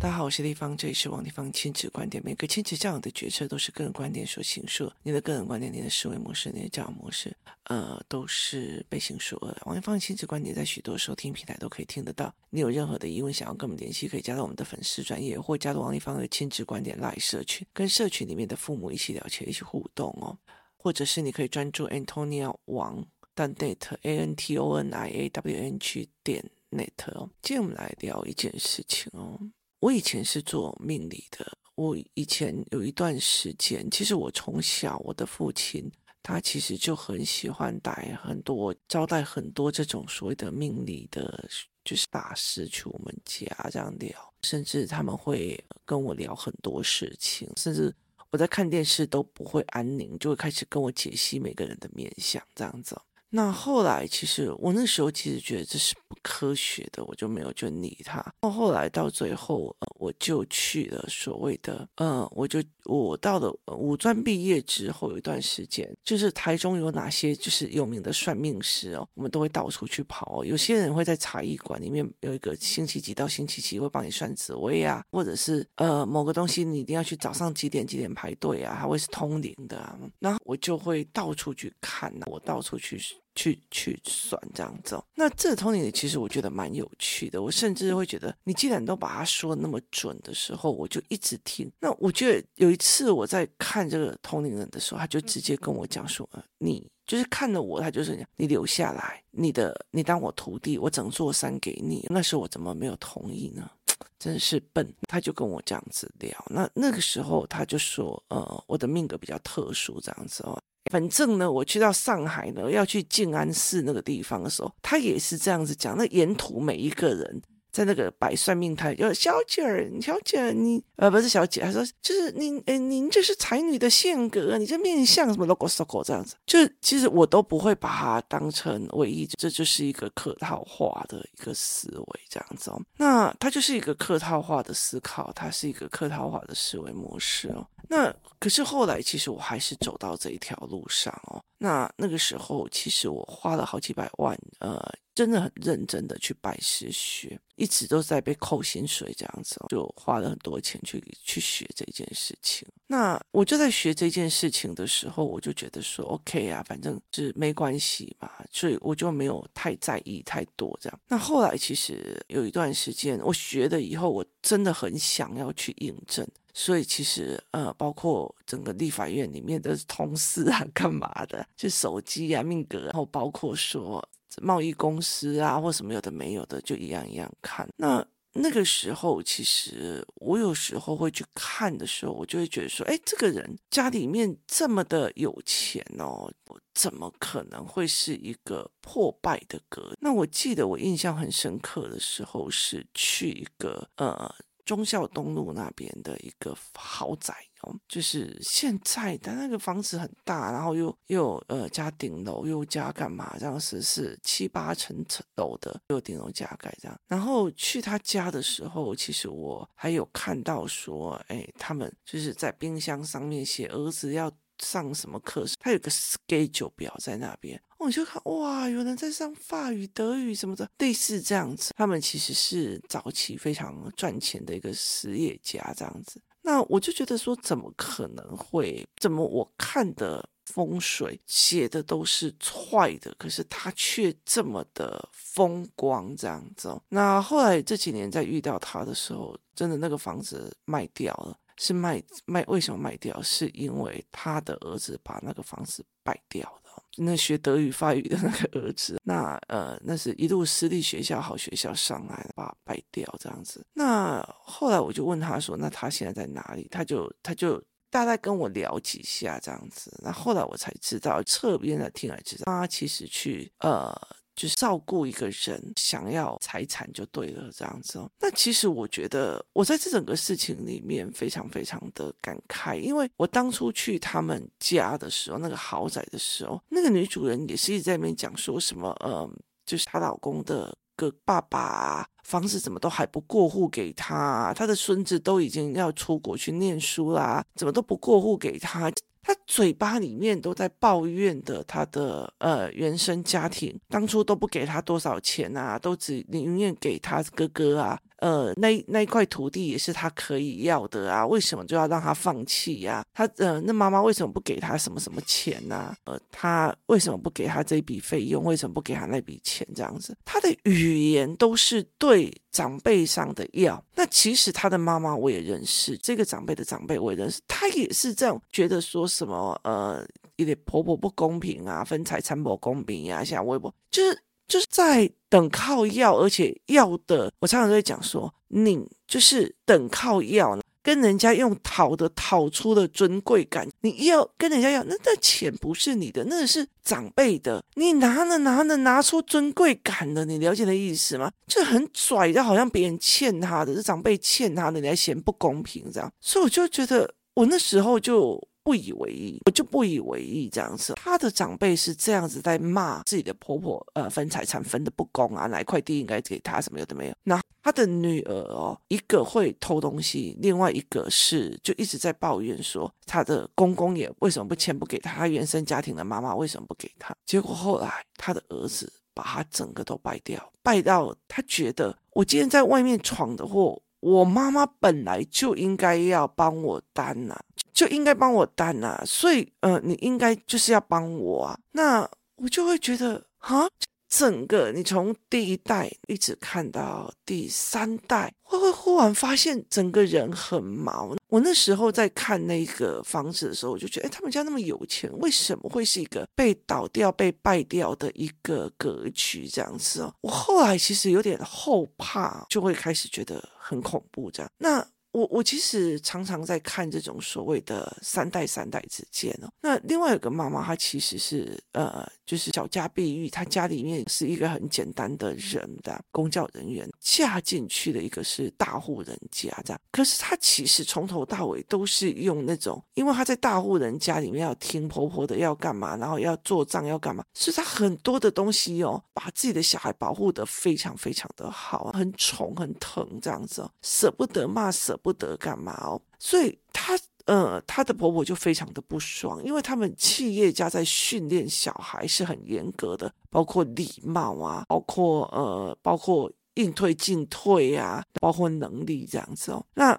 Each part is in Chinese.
大家好，我是丽芳，这里是王立芳亲子观点。每个亲子教养的决策都是个人观点所形塑，你的个人观点、你的思维模式、你的教养模式，呃，都是被形塑的。王立芳亲子观点在许多收听平台都可以听得到。你有任何的疑问想要跟我们联系，可以加入我们的粉丝专业，或加入王立芳的亲子观点 Live 社群，跟社群里面的父母一起聊天、一起互动哦。或者是你可以专注 Antonia 王 .net A N T O N I A W N G 点 net 哦。今天我们来聊一件事情哦。我以前是做命理的。我以前有一段时间，其实我从小，我的父亲他其实就很喜欢带很多招待很多这种所谓的命理的，就是大师去我们家这样聊，甚至他们会跟我聊很多事情，甚至我在看电视都不会安宁，就会开始跟我解析每个人的面相这样子。那后来，其实我那时候其实觉得这是不科学的，我就没有去理他。到后来到最后，我就去了所谓的，呃，我就我到了五专毕业之后有一段时间，就是台中有哪些就是有名的算命师哦，我们都会到处去跑哦。有些人会在茶艺馆里面有一个星期几到星期几会帮你算紫微啊，或者是呃某个东西你一定要去早上几点几点排队啊，还会是通灵的啊。然后我就会到处去看，我到处去。去去算这样子，那这通灵其实我觉得蛮有趣的。我甚至会觉得，你既然都把它说那么准的时候，我就一直听。那我觉得有一次我在看这个通灵人的时候，他就直接跟我讲说：“呃你就是看了我，他就是讲你留下来，你的你当我徒弟，我整座山给你。”那时候我怎么没有同意呢？真是笨。他就跟我这样子聊。那那个时候他就说：“呃，我的命格比较特殊，这样子哦。”反正呢，我去到上海呢，要去静安寺那个地方的时候，他也是这样子讲。那沿途每一个人在那个摆算命台，有小姐儿，小姐儿，你呃不是小姐，他说就是您，哎，您这是才女的性格，你这面相什么 logo logo 这样子，就其实我都不会把它当成唯一，这就是一个客套话的一个思维这样子哦。那它就是一个客套话的思考，它是一个客套话的思维模式哦。那可是后来，其实我还是走到这一条路上哦。那那个时候，其实我花了好几百万，呃，真的很认真的去拜师学，一直都在被扣薪水这样子，就花了很多钱去去学这件事情。那我就在学这件事情的时候，我就觉得说，OK 啊，反正是没关系嘛，所以我就没有太在意太多这样。那后来其实有一段时间，我学了以后，我真的很想要去印证。所以其实呃，包括整个立法院里面的同事啊，干嘛的，就手机啊、命格，然后包括说贸易公司啊，或什么有的没有的，就一样一样看。那那个时候，其实我有时候会去看的时候，我就会觉得说，哎，这个人家里面这么的有钱哦，我怎么可能会是一个破败的格？那我记得我印象很深刻的时候，是去一个呃。忠孝东路那边的一个豪宅哦，就是现在的那个房子很大，然后又又呃加顶楼，又加干嘛？这样是是七八层层楼的，又顶楼加盖这样。然后去他家的时候，其实我还有看到说，哎，他们就是在冰箱上面写儿子要上什么课，他有个 schedule 表在那边。我就看哇，有人在上法语、德语什么的，类似这样子。他们其实是早期非常赚钱的一个实业家这样子。那我就觉得说，怎么可能会？怎么我看的风水写的都是坏的，可是他却这么的风光这样子。那后来这几年在遇到他的时候，真的那个房子卖掉了。是卖卖，为什么卖掉？是因为他的儿子把那个房子败掉了。那学德语、法语的那个儿子，那呃，那是一路私立学校、好学校上来，把败掉这样子。那后来我就问他说：“那他现在在哪里？”他就他就大概跟我聊几下这样子。那后来我才知道，侧边的听来知道，他其实去呃。就是照顾一个人，想要财产就对了，这样子哦。那其实我觉得，我在这整个事情里面非常非常的感慨，因为我当初去他们家的时候，那个豪宅的时候，那个女主人也是一直在那边讲说什么，嗯，就是她老公的个爸爸房子怎么都还不过户给他，他的孙子都已经要出国去念书啦，怎么都不过户给他。他嘴巴里面都在抱怨的，他的呃原生家庭当初都不给他多少钱啊，都只宁愿给他哥哥啊，呃，那那一块土地也是他可以要的啊，为什么就要让他放弃呀、他呃，那妈妈为什么不给他什么什么钱呢、呃，他为什么不给他这笔费用？为什么不给他那笔钱？这样子，他的语言都是对长辈上的要。那其实他的妈妈我也认识，这个长辈的长辈我也认识，他也是这样觉得，说什么呃，有点婆婆不公平啊，分财产不公平呀、啊，像微博就是。就是在等靠要，而且要的，我常常都会讲说，你就是等靠要，跟人家用讨的讨出的尊贵感，你要跟人家要，那那钱不是你的，那是长辈的，你拿了拿了拿出尊贵感了，你了解的意思吗？就很拽就，好像别人欠他的，是长辈欠他的，你还嫌不公平这样，所以我就觉得，我那时候就。不以为意，我就不以为意这样子。他的长辈是这样子在骂自己的婆婆，呃，分财产分的不公啊，哪一块地应该给他，什么有的没有。那他的女儿哦，一个会偷东西，另外一个是就一直在抱怨说，他的公公也为什么不钱不给他，他原生家庭的妈妈为什么不给他？结果后来他的儿子把他整个都败掉，败到他觉得我今天在外面闯的祸，我妈妈本来就应该要帮我担呐、就应该帮我担呐、啊，所以呃，你应该就是要帮我啊。那我就会觉得啊，整个你从第一代一直看到第三代，会不会忽然发现整个人很毛。我那时候在看那个房子的时候，我就觉得，哎，他们家那么有钱，为什么会是一个被倒掉、被败掉的一个格局这样子哦？我后来其实有点后怕，就会开始觉得很恐怖这样。那。我我其实常常在看这种所谓的三代三代之间哦。那另外有个妈妈，她其实是呃，就是小家碧玉，她家里面是一个很简单的人的公教人员，嫁进去的一个是大户人家这样。可是她其实从头到尾都是用那种，因为她在大户人家里面要听婆婆的要干嘛，然后要做账要干嘛，所以她很多的东西哦，把自己的小孩保护得非常非常的好，很宠很疼这样子哦，舍不得骂舍。不得干嘛哦？所以她呃，她的婆婆就非常的不爽，因为他们企业家在训练小孩是很严格的，包括礼貌啊，包括呃，包括应退进退啊，包括能力这样子哦。那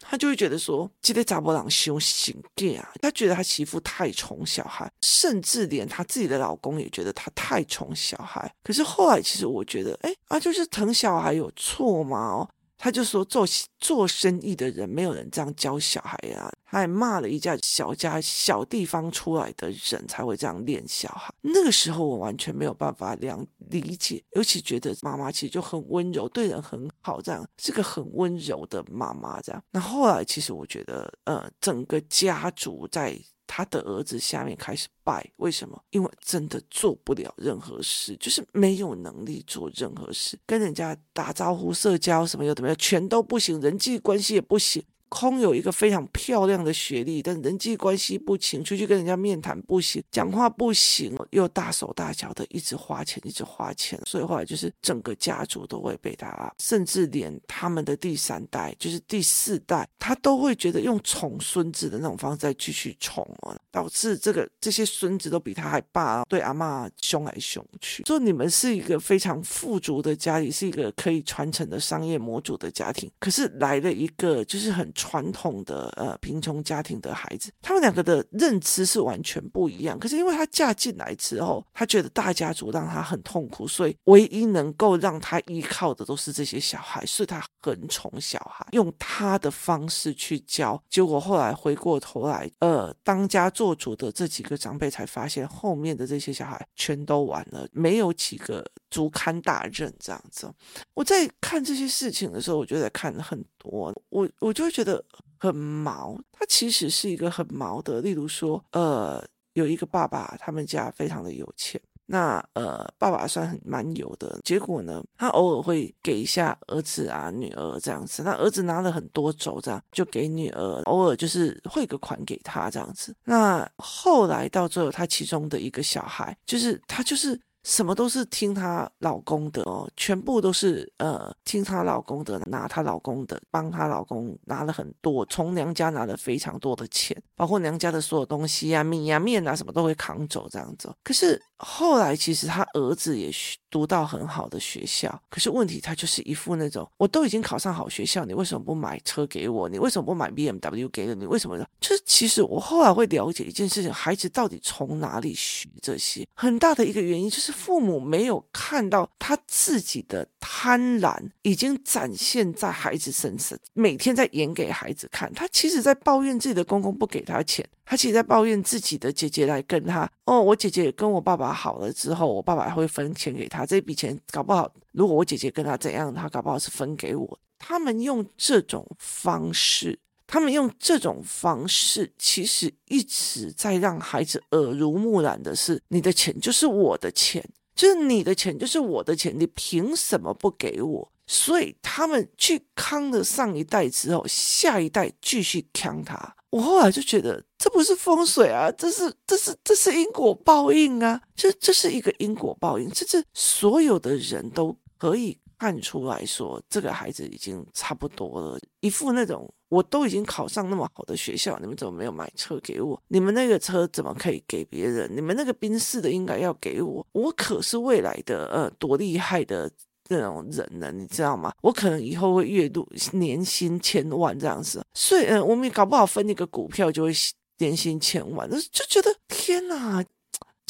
他就会觉得说，今天查某人修行啊，他觉得他媳妇太宠小孩，甚至连她自己的老公也觉得她太宠小孩。可是后来，其实我觉得，哎啊，就是疼小孩有错吗？哦。他就说做做生意的人没有人这样教小孩啊，他还骂了一家小家小地方出来的人才会这样练小孩。那个时候我完全没有办法两理解，尤其觉得妈妈其实就很温柔，对人很好，这样是个很温柔的妈妈这样。那后来其实我觉得，呃，整个家族在。他的儿子下面开始拜，为什么？因为真的做不了任何事，就是没有能力做任何事，跟人家打招呼、社交什么又怎么样，全都不行，人际关系也不行。空有一个非常漂亮的学历，但人际关系不行，出去跟人家面谈不行，讲话不行，又大手大脚的一直花钱，一直花钱，所以后来就是整个家族都会被他，甚至连他们的第三代，就是第四代，他都会觉得用宠孙子的那种方式再继续宠哦，导致这个这些孙子都比他还爸，对阿嬷凶来凶去。说你们是一个非常富足的家里，是一个可以传承的商业模组的家庭，可是来了一个就是很。传统的呃贫穷家庭的孩子，他们两个的认知是完全不一样。可是因为她嫁进来之后，她觉得大家族让她很痛苦，所以唯一能够让她依靠的都是这些小孩，所以她很宠小孩，用她的方式去教。结果后来回过头来，呃，当家做主的这几个长辈才发现，后面的这些小孩全都完了，没有几个足堪大任这样子。我在看这些事情的时候，我就在看很多，我我就会觉得。很毛，他其实是一个很毛的。例如说，呃，有一个爸爸，他们家非常的有钱，那呃，爸爸算很蛮有的。结果呢，他偶尔会给一下儿子啊、女儿这样子。那儿子拿了很多走，这样就给女儿，偶尔就是汇个款给他这样子。那后来到最后，他其中的一个小孩，就是他就是。什么都是听她老公的哦，全部都是呃听她老公的，拿她老公的，帮她老公拿了很多，从娘家拿了非常多的钱，包括娘家的所有东西啊、米啊、面啊什么都会扛走这样子。可是后来其实他儿子也读到很好的学校，可是问题他就是一副那种，我都已经考上好学校，你为什么不买车给我？你为什么不买 BMW 给了你？为什么呢？就是其实我后来会了解一件事情，孩子到底从哪里学这些？很大的一个原因就是父母没有看到他自己的贪婪已经展现在孩子身上，每天在演给孩子看。他其实在抱怨自己的公公不给他钱，他其实在抱怨自己的姐姐来跟他。哦，我姐姐跟我爸爸好了之后，我爸爸会分钱给他。这笔钱搞不好，如果我姐姐跟他怎样，他搞不好是分给我。他们用这种方式。他们用这种方式，其实一直在让孩子耳濡目染的是：你的钱就是我的钱，就是你的钱就是我的钱，你凭什么不给我？所以他们去坑了上一代之后，下一代继续坑他。我后来就觉得，这不是风水啊，这是这是这是因果报应啊，这这是一个因果报应，这是所有的人都可以看出来说，这个孩子已经差不多了，一副那种。我都已经考上那么好的学校，你们怎么没有买车给我？你们那个车怎么可以给别人？你们那个宾士的应该要给我。我可是未来的呃多厉害的那种人呢，你知道吗？我可能以后会月入年薪千万这样子，所以嗯、我们也搞不好分一个股票就会年薪千万，就觉得天哪！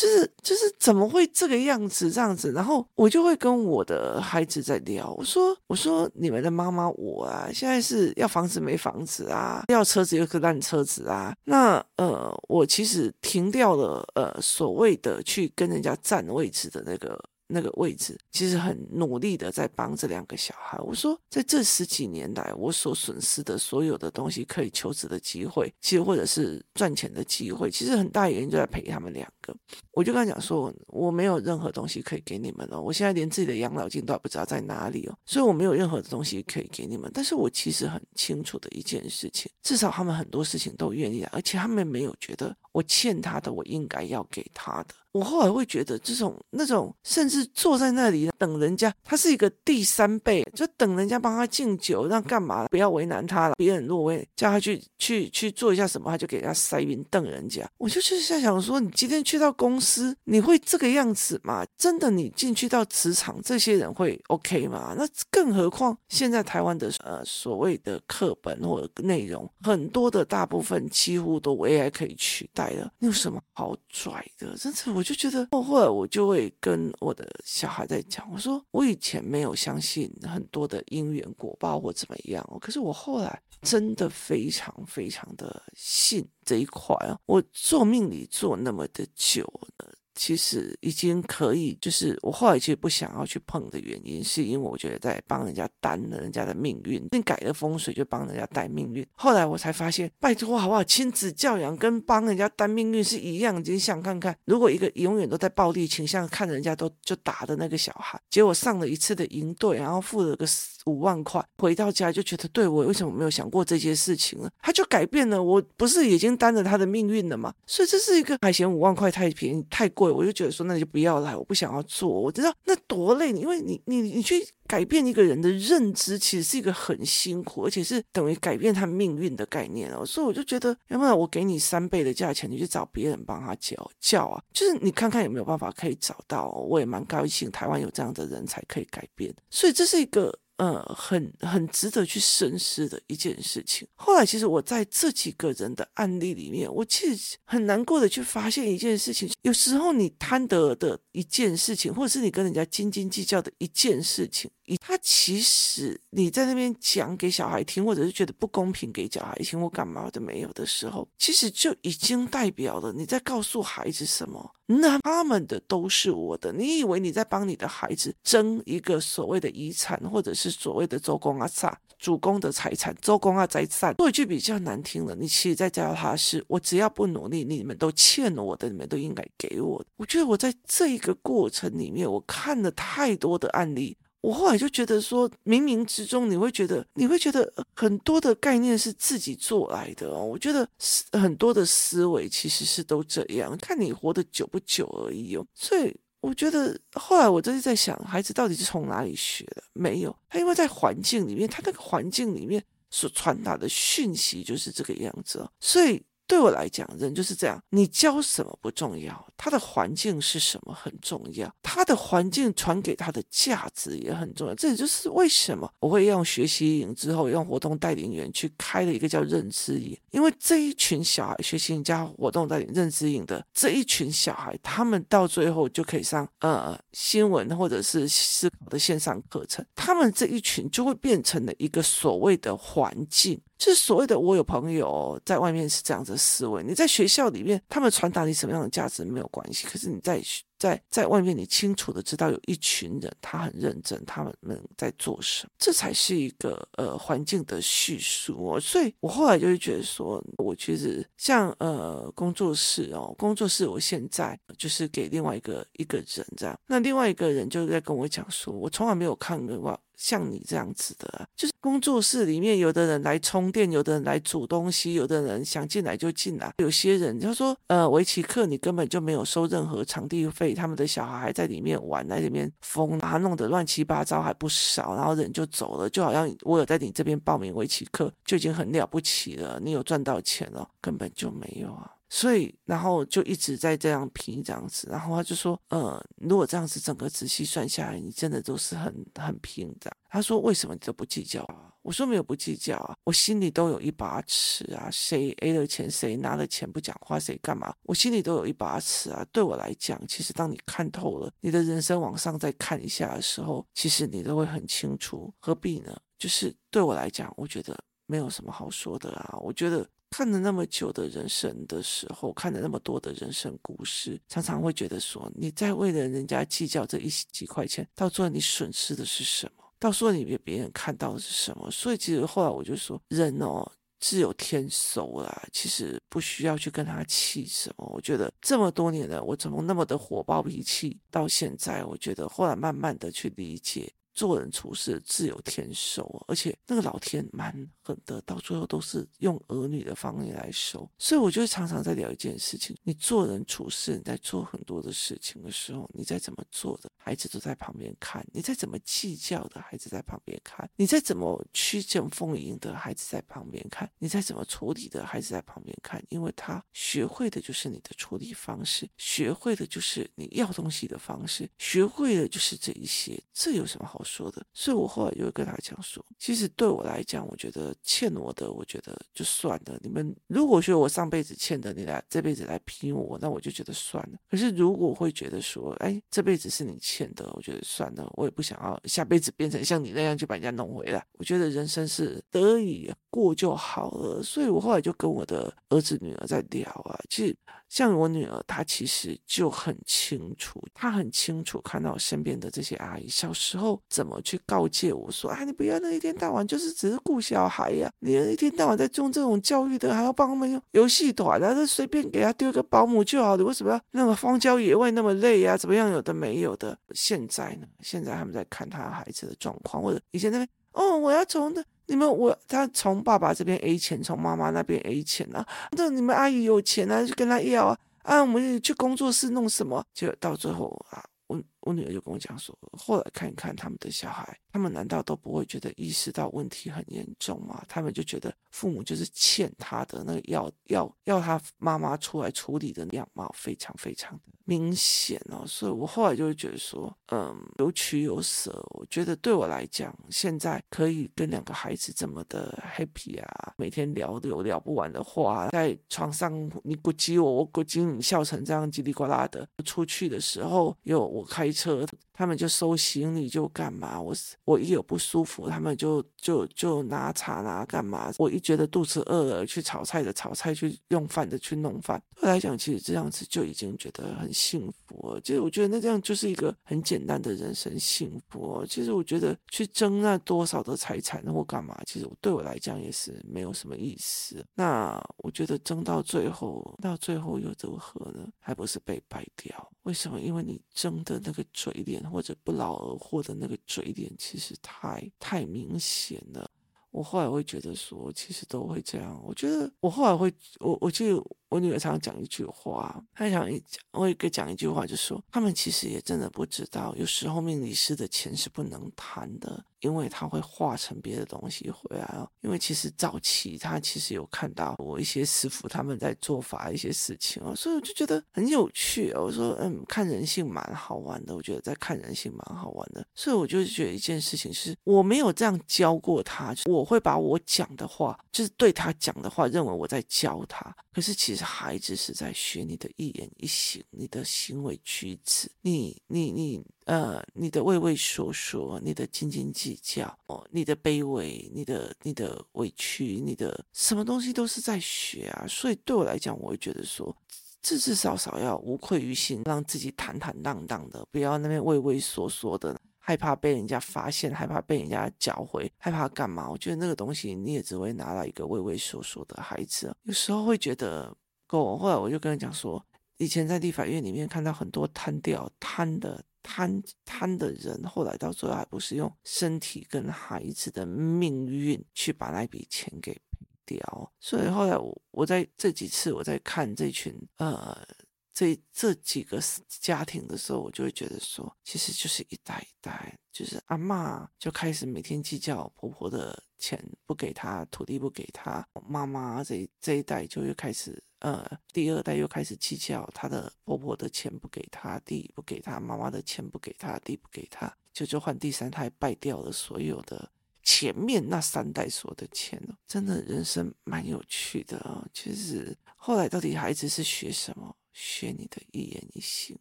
就是就是怎么会这个样子这样子？然后我就会跟我的孩子在聊，我说我说你们的妈妈我啊，现在是要房子没房子啊，要车子又是烂车子啊。那呃，我其实停掉了呃所谓的去跟人家占位置的那个。那个位置其实很努力的在帮这两个小孩。我说，在这十几年来，我所损失的所有的东西，可以求职的机会，其实或者是赚钱的机会，其实很大原因就在陪他们两个。我就跟他讲说，我没有任何东西可以给你们了。我现在连自己的养老金都还不知道在哪里哦，所以我没有任何的东西可以给你们。但是我其实很清楚的一件事情，至少他们很多事情都愿意，而且他们没有觉得我欠他的，我应该要给他的。我后来会觉得，这种那种，甚至坐在那里等人家，他是一个第三辈，就等人家帮他敬酒，让干嘛？不要为难他了。别人若为叫他去去去做一下什么，他就给人家塞云瞪人家。我就是在想说，你今天去到公司，你会这个样子吗？真的，你进去到职场，这些人会 OK 吗？那更何况现在台湾的呃所谓的课本或者内容，很多的大部分几乎都 AI 可以取代了，你有什么好拽的？真是我。我就觉得，后来我就会跟我的小孩在讲，我说我以前没有相信很多的因缘果报或怎么样，可是我后来真的非常非常的信这一块啊，我做命理做那么的久了。其实已经可以，就是我后来其实不想要去碰的原因，是因为我觉得在帮人家担了人家的命运，你改了风水就帮人家带命运。后来我才发现，拜托好不好？亲子教养跟帮人家担命运是一样。你想看看，如果一个永远都在暴力倾向，看人家都就打的那个小孩，结果上了一次的营队，然后付了个五万块，回到家就觉得，对，我为什么没有想过这些事情呢？他就改变了，我不是已经担着他的命运了吗？所以这是一个还嫌五万块太便宜太贵。我就觉得说，那就不要来，我不想要做。我知道那多累，因为你你你去改变一个人的认知，其实是一个很辛苦，而且是等于改变他命运的概念哦。所以我就觉得，要不然我给你三倍的价钱，你去找别人帮他教教啊，就是你看看有没有办法可以找到。我也蛮高兴，台湾有这样的人才可以改变。所以这是一个。呃，很很值得去深思的一件事情。后来，其实我在这几个人的案例里面，我其实很难过的去发现一件事情：有时候你贪得的一件事情，或者是你跟人家斤斤计较的一件事情。他其实你在那边讲给小孩听，或者是觉得不公平给小孩听，我干嘛都没有的时候，其实就已经代表了你在告诉孩子什么？那他们的都是我的。你以为你在帮你的孩子争一个所谓的遗产，或者是所谓的周公阿萨主公的财产，周公阿财产。说一句比较难听的，你其实在教他是：我只要不努力，你们都欠我的，你们都应该给我。我觉得我在这一个过程里面，我看了太多的案例。我后来就觉得说，冥冥之中你会觉得，你会觉得很多的概念是自己做来的哦。我觉得很多的思维其实是都这样，看你活得久不久而已哦。所以我觉得后来我就是在想，孩子到底是从哪里学的？没有，他因为在环境里面，他那个环境里面所传达的讯息就是这个样子哦，所以。对我来讲，人就是这样，你教什么不重要，他的环境是什么很重要，他的环境传给他的价值也很重要。这也就是为什么我会用学习营之后，用活动带领员去开了一个叫认知营，因为这一群小孩学习营加活动带领认知营的这一群小孩，他们到最后就可以上呃新闻或者是思考的线上课程，他们这一群就会变成了一个所谓的环境。就是所谓的，我有朋友在外面是这样子思维，你在学校里面，他们传达你什么样的价值没有关系，可是你在。在在外面，你清楚的知道有一群人，他很认真，他们们在做什么，这才是一个呃环境的叙述哦。所以我后来就会觉得说，我其实像呃工作室哦，工作室我现在就是给另外一个一个人这样，那另外一个人就在跟我讲说，我从来没有看过像你这样子的，就是工作室里面有的人来充电，有的人来煮东西，有的人想进来就进来，有些人他说呃围棋课你根本就没有收任何场地费。他们的小孩还在里面玩，在里面疯，把他弄得乱七八糟还不少，然后人就走了，就好像我有在你这边报名围棋课就已经很了不起了，你有赚到钱了，根本就没有啊。所以，然后就一直在这样拼这样子，然后他就说，呃，如果这样子整个仔细算下来，你真的都是很很拼的。他说，为什么你都不计较啊？我说没有不计较啊，我心里都有一把尺啊，谁 A 了钱，谁拿了钱不讲话，谁干嘛，我心里都有一把尺啊。对我来讲，其实当你看透了你的人生往上再看一下的时候，其实你都会很清楚，何必呢？就是对我来讲，我觉得没有什么好说的啊，我觉得。看了那么久的人生的时候，看了那么多的人生故事，常常会觉得说，你在为了人家计较这一几块钱，到最后你损失的是什么？到时候你被别人看到的是什么？所以其实后来我就说，人哦，自有天收啦，其实不需要去跟他气什么。我觉得这么多年了，我从那么的火爆脾气到现在，我觉得后来慢慢的去理解。做人处事自有天收，而且那个老天蛮狠的，到最后都是用儿女的方式来收。所以我就常常在聊一件事情：你做人处事，你在做很多的事情的时候，你在怎么做的，孩子都在旁边看；你在怎么计较的，孩子在旁边看；你在怎么曲尽奉迎的，孩子在旁边看；你在怎么处理的，孩子在旁边看，因为他学会的就是你的处理方式，学会的就是你要东西的方式，学会的就是这一些。这有什么好我说的，所以我后来就会跟他讲说，其实对我来讲，我觉得欠我的，我觉得就算了。你们如果说我上辈子欠的，你来这辈子来拼我，那我就觉得算了。可是如果会觉得说，哎，这辈子是你欠的，我觉得算了，我也不想要下辈子变成像你那样去把人家弄回来。我觉得人生是得以过就好了。所以我后来就跟我的儿子女儿在聊啊，其实。像我女儿，她其实就很清楚，她很清楚看到身边的这些阿姨小时候怎么去告诫我说：“哎，你不要那一天到晚就是只是顾小孩呀、你一天到晚在做这种教育的，还要帮他们用游戏团啊，就随便给他丢个保姆就好了，你为什么要那个荒郊野外那么累呀、怎么样？有的没有的。现在呢？现在他们在看他孩子的状况，或者以前那边哦，我要从的。”你们我他从爸爸这边 A 钱，从妈妈那边 A 钱啊。那你们阿姨有钱啊，就跟他要啊。啊，我们去工作室弄什么？就到最后啊，我我女儿就跟我讲说，后来看一看他们的小孩。他们难道都不会觉得意识到问题很严重吗？他们就觉得父母就是欠他的那个要要要他妈妈出来处理的样貌非常非常的明显哦。所以我后来就会觉得说，嗯，有取有舍。我觉得对我来讲，现在可以跟两个孩子这么的 happy 啊，每天聊都有聊不完的话，在床上你咕叽我，我咕叽你，笑成这样叽里呱啦的。出去的时候又我开车，他们就收行李就干嘛，我。我一有不舒服，他们就就就拿茶拿干嘛？我一觉得肚子饿了，去炒菜的炒菜，去用饭的去弄饭。对我来讲，其实这样子就已经觉得很幸福了。其实我觉得那这样就是一个很简单的人生幸福。其实我觉得去争那多少的财产或干嘛，其实对我来讲也是没有什么意思。那我觉得争到最后，到最后又如何呢？还不是被败掉？为什么？因为你争的那个嘴脸，或者不劳而获的那个嘴脸，其实太太明显了。我后来会觉得说，其实都会这样。我觉得我后来会，我我记得我女儿常常讲一句话，她想一讲，我也给讲一句话，就说他们其实也真的不知道，有时候命理师的钱是不能谈的。因为他会化成别的东西回来哦。因为其实早期他其实有看到我一些师傅他们在做法一些事情哦，所以我就觉得很有趣哦。我说嗯，看人性蛮好玩的。我觉得在看人性蛮好玩的。所以我就觉得一件事情是，我没有这样教过他，我会把我讲的话，就是对他讲的话，认为我在教他。可是其实孩子是在学你的一言一行，你的行为举止，你你你。呃，你的畏畏缩缩，你的斤斤计较，哦，你的卑微，你的你的委屈，你的什么东西都是在学啊。所以对我来讲，我会觉得说，至至少少要无愧于心，让自己坦坦荡荡的，不要那边畏畏缩缩的，害怕被人家发现，害怕被人家搅回，害怕干嘛？我觉得那个东西你也只会拿到一个畏畏缩缩的孩子。有时候会觉得够。后来我就跟他讲说，以前在立法院里面看到很多贪掉贪的。贪贪的人，后来到最后还不是用身体跟孩子的命运去把那笔钱给赔掉。所以后来我我在这几次我在看这群呃这这几个家庭的时候，我就会觉得说，其实就是一代一代，就是阿嬷就开始每天计较婆婆的钱不给她，土地不给她，妈妈这这一代就又开始。呃，第二代又开始计较她的婆婆的钱不给她，弟不给她，妈妈的钱不给她，弟不给她，就就换第三代败掉了所有的前面那三代所有的钱了。真的人生蛮有趣的啊、哦。其实后来到底孩子是学什么？学你的一言一行，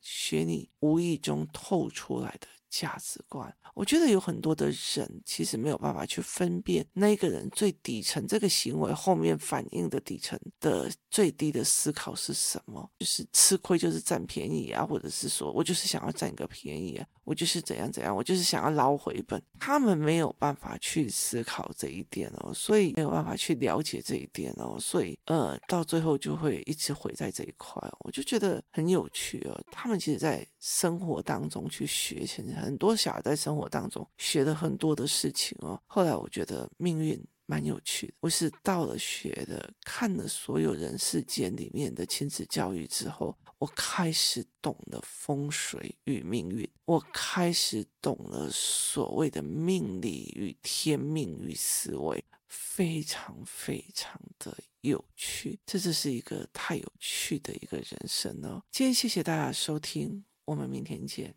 学你无意中透出来的。价值观，我觉得有很多的人其实没有办法去分辨那个人最底层这个行为后面反映的底层的最低的思考是什么，就是吃亏就是占便宜啊，或者是说我就是想要占个便宜啊，我就是怎样怎样，我就是想要捞回本。他们没有办法去思考这一点哦，所以没有办法去了解这一点哦，所以呃，到最后就会一直毁在这一块。我就觉得很有趣哦，他们其实在生活当中去学现在。很多小孩在生活当中学了很多的事情哦。后来我觉得命运蛮有趣的。我是到了学的，看了所有人世间里面的亲子教育之后，我开始懂了风水与命运，我开始懂了所谓的命理与天命与思维，非常非常的有趣。这就是一个太有趣的一个人生哦。今天谢谢大家收听，我们明天见。